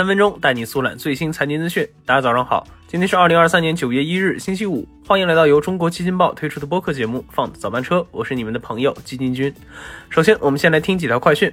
三分钟带你速览最新财经资讯。大家早上好，今天是二零二三年九月一日，星期五。欢迎来到由中国基金报推出的播客节目《放早班车》，我是你们的朋友基金君。首先，我们先来听几条快讯。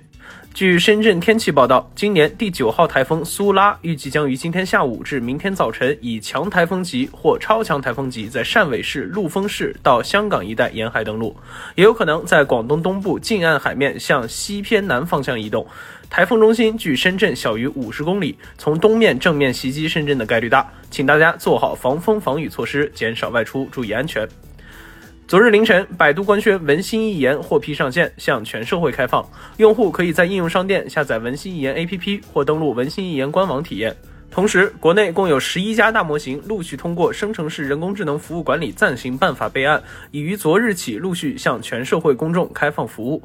据深圳天气报道，今年第九号台风苏拉预计将于今天下午至明天早晨以强台风级或超强台风级在汕尾市、陆丰市到香港一带沿海登陆，也有可能在广东东部近岸海面向西偏南方向移动。台风中心距深圳小于五十公里，从东面正面袭击深圳的概率大，请大家做好防风防雨措施，减少外出，注意安全。昨日凌晨，百度官宣文心一言获批上线，向全社会开放，用户可以在应用商店下载文心一言 APP 或登录文心一言官网体验。同时，国内共有十一家大模型陆续通过生成式人工智能服务管理暂行办法备案，已于昨日起陆续向全社会公众开放服务。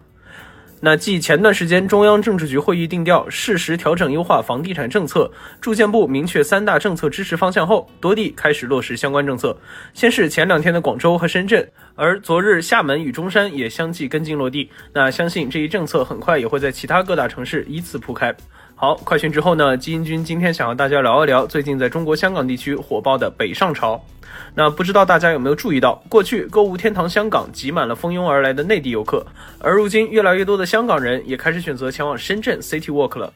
那继前段时间中央政治局会议定调适时调整优化房地产政策，住建部明确三大政策支持方向后，多地开始落实相关政策。先是前两天的广州和深圳，而昨日厦门与中山也相继跟进落地。那相信这一政策很快也会在其他各大城市依次铺开。好，快讯之后呢？基因君今天想和大家聊一聊最近在中国香港地区火爆的北上潮。那不知道大家有没有注意到，过去购物天堂香港挤满了蜂拥而来的内地游客，而如今越来越多的香港人也开始选择前往深圳 City Walk 了。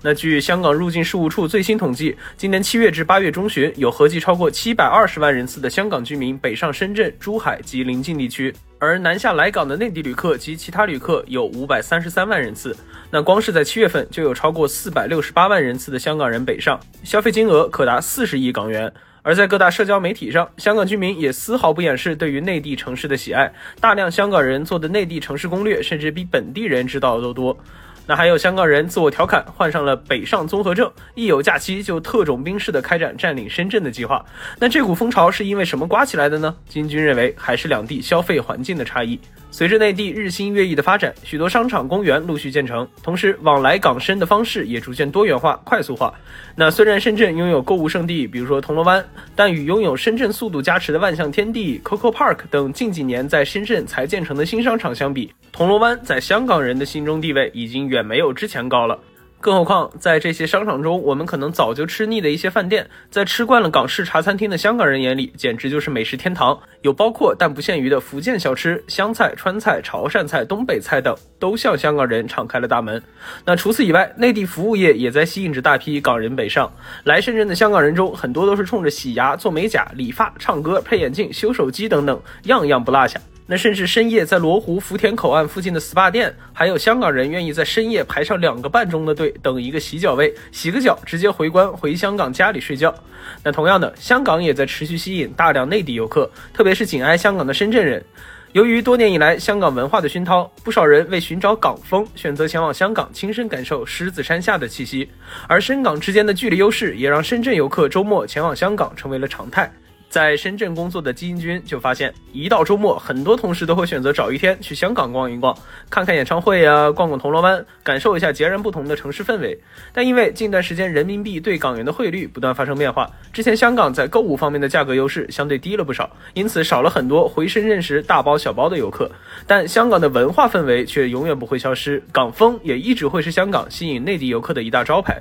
那据香港入境事务处最新统计，今年七月至八月中旬，有合计超过七百二十万人次的香港居民北上深圳、珠海及邻近地区。而南下来港的内地旅客及其他旅客有五百三十三万人次，那光是在七月份就有超过四百六十八万人次的香港人北上，消费金额可达四十亿港元。而在各大社交媒体上，香港居民也丝毫不掩饰对于内地城市的喜爱，大量香港人做的内地城市攻略，甚至比本地人知道的都多。那还有香港人自我调侃，患上了北上综合症，一有假期就特种兵式的开展占领深圳的计划。那这股风潮是因为什么刮起来的呢？金军认为还是两地消费环境的差异。随着内地日新月异的发展，许多商场、公园陆续建成，同时往来港深的方式也逐渐多元化、快速化。那虽然深圳拥有购物圣地，比如说铜锣湾，但与拥有深圳速度加持的万象天地、Coco Park 等近几年在深圳才建成的新商场相比，铜锣湾在香港人的心中地位已经远没有之前高了。更何况，在这些商场中，我们可能早就吃腻的一些饭店，在吃惯了港式茶餐厅的香港人眼里，简直就是美食天堂。有包括但不限于的福建小吃、湘菜、川菜、潮汕菜、东北菜等，都向香港人敞开了大门。那除此以外，内地服务业也在吸引着大批港人北上。来深圳的香港人中，很多都是冲着洗牙、做美甲、理发、唱歌、配眼镜、修手机等等，样样不落下。那甚至深夜在罗湖福田口岸附近的 SPA 店，还有香港人愿意在深夜排上两个半钟的队等一个洗脚位，洗个脚直接回关回香港家里睡觉。那同样的，香港也在持续吸引大量内地游客，特别是紧挨香港的深圳人。由于多年以来香港文化的熏陶，不少人为寻找港风，选择前往香港亲身感受狮子山下的气息。而深港之间的距离优势，也让深圳游客周末前往香港成为了常态。在深圳工作的基金君就发现，一到周末，很多同事都会选择找一天去香港逛一逛，看看演唱会啊，逛逛铜锣湾，感受一下截然不同的城市氛围。但因为近段时间人民币对港元的汇率不断发生变化，之前香港在购物方面的价格优势相对低了不少，因此少了很多回深圳时大包小包的游客。但香港的文化氛围却永远不会消失，港风也一直会是香港吸引内地游客的一大招牌。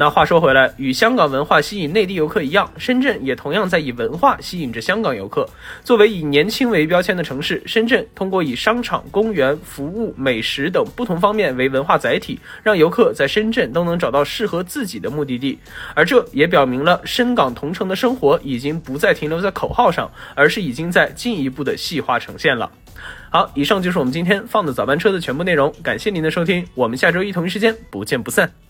那话说回来，与香港文化吸引内地游客一样，深圳也同样在以文化吸引着香港游客。作为以年轻为标签的城市，深圳通过以商场、公园、服务、美食等不同方面为文化载体，让游客在深圳都能找到适合自己的目的地。而这也表明了深港同城的生活已经不再停留在口号上，而是已经在进一步的细化呈现了。好，以上就是我们今天放的早班车的全部内容，感谢您的收听，我们下周一同一时间不见不散。